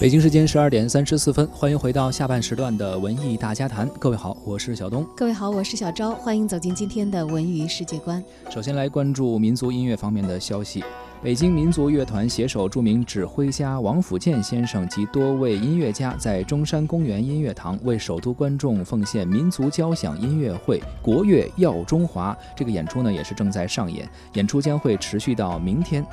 北京时间十二点三十四分，欢迎回到下半时段的文艺大家谈。各位好，我是小东。各位好，我是小昭。欢迎走进今天的文娱世界观。首先来关注民族音乐方面的消息。北京民族乐团携手著名指挥家王府建先生及多位音乐家，在中山公园音乐堂为首都观众奉献民族交响音乐会《国乐耀中华》。这个演出呢，也是正在上演，演出将会持续到明天。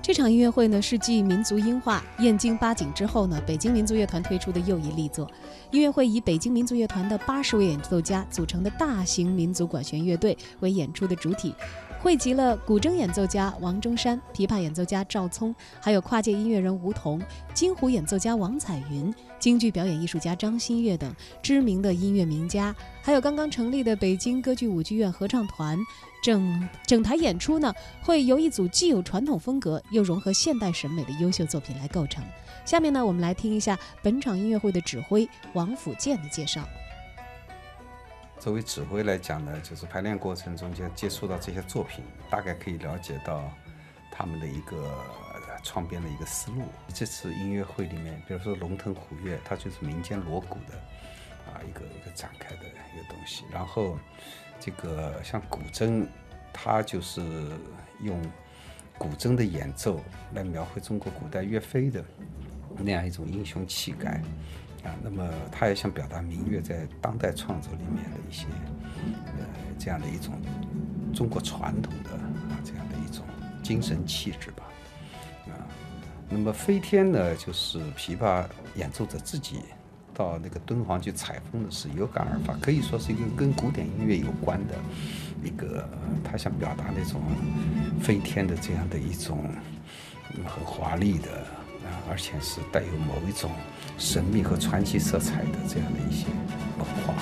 这场音乐会呢，是继民族音画《燕京八景》之后呢，北京民族乐团推出的又一力作。音乐会以北京民族乐团的八十位演奏家组成的大型民族管弦乐队为演出的主体。汇集了古筝演奏家王中山、琵琶演奏家赵聪，还有跨界音乐人吴彤、京胡演奏家王彩云、京剧表演艺术家张新月等知名的音乐名家，还有刚刚成立的北京歌剧舞剧院合唱团。整整台演出呢，会由一组既有传统风格又融合现代审美的优秀作品来构成。下面呢，我们来听一下本场音乐会的指挥王府建的介绍。作为指挥来讲呢，就是排练过程中间接触到这些作品，大概可以了解到他们的一个创编的一个思路。这次音乐会里面，比如说龙腾虎跃，它就是民间锣鼓的啊一个一个展开的一个东西。然后这个像古筝，它就是用古筝的演奏来描绘中国古代岳飞的那样一种英雄气概。啊，那么他也想表达民乐在当代创作里面的一些，呃，这样的一种中国传统的啊这样的一种精神气质吧，啊，那么飞天呢，就是琵琶演奏者自己到那个敦煌去采风的是有感而发，可以说是一个跟古典音乐有关的一个，他想表达那种飞天的这样的一种很华丽的。而且是带有某一种神秘和传奇色彩的这样的一些文化。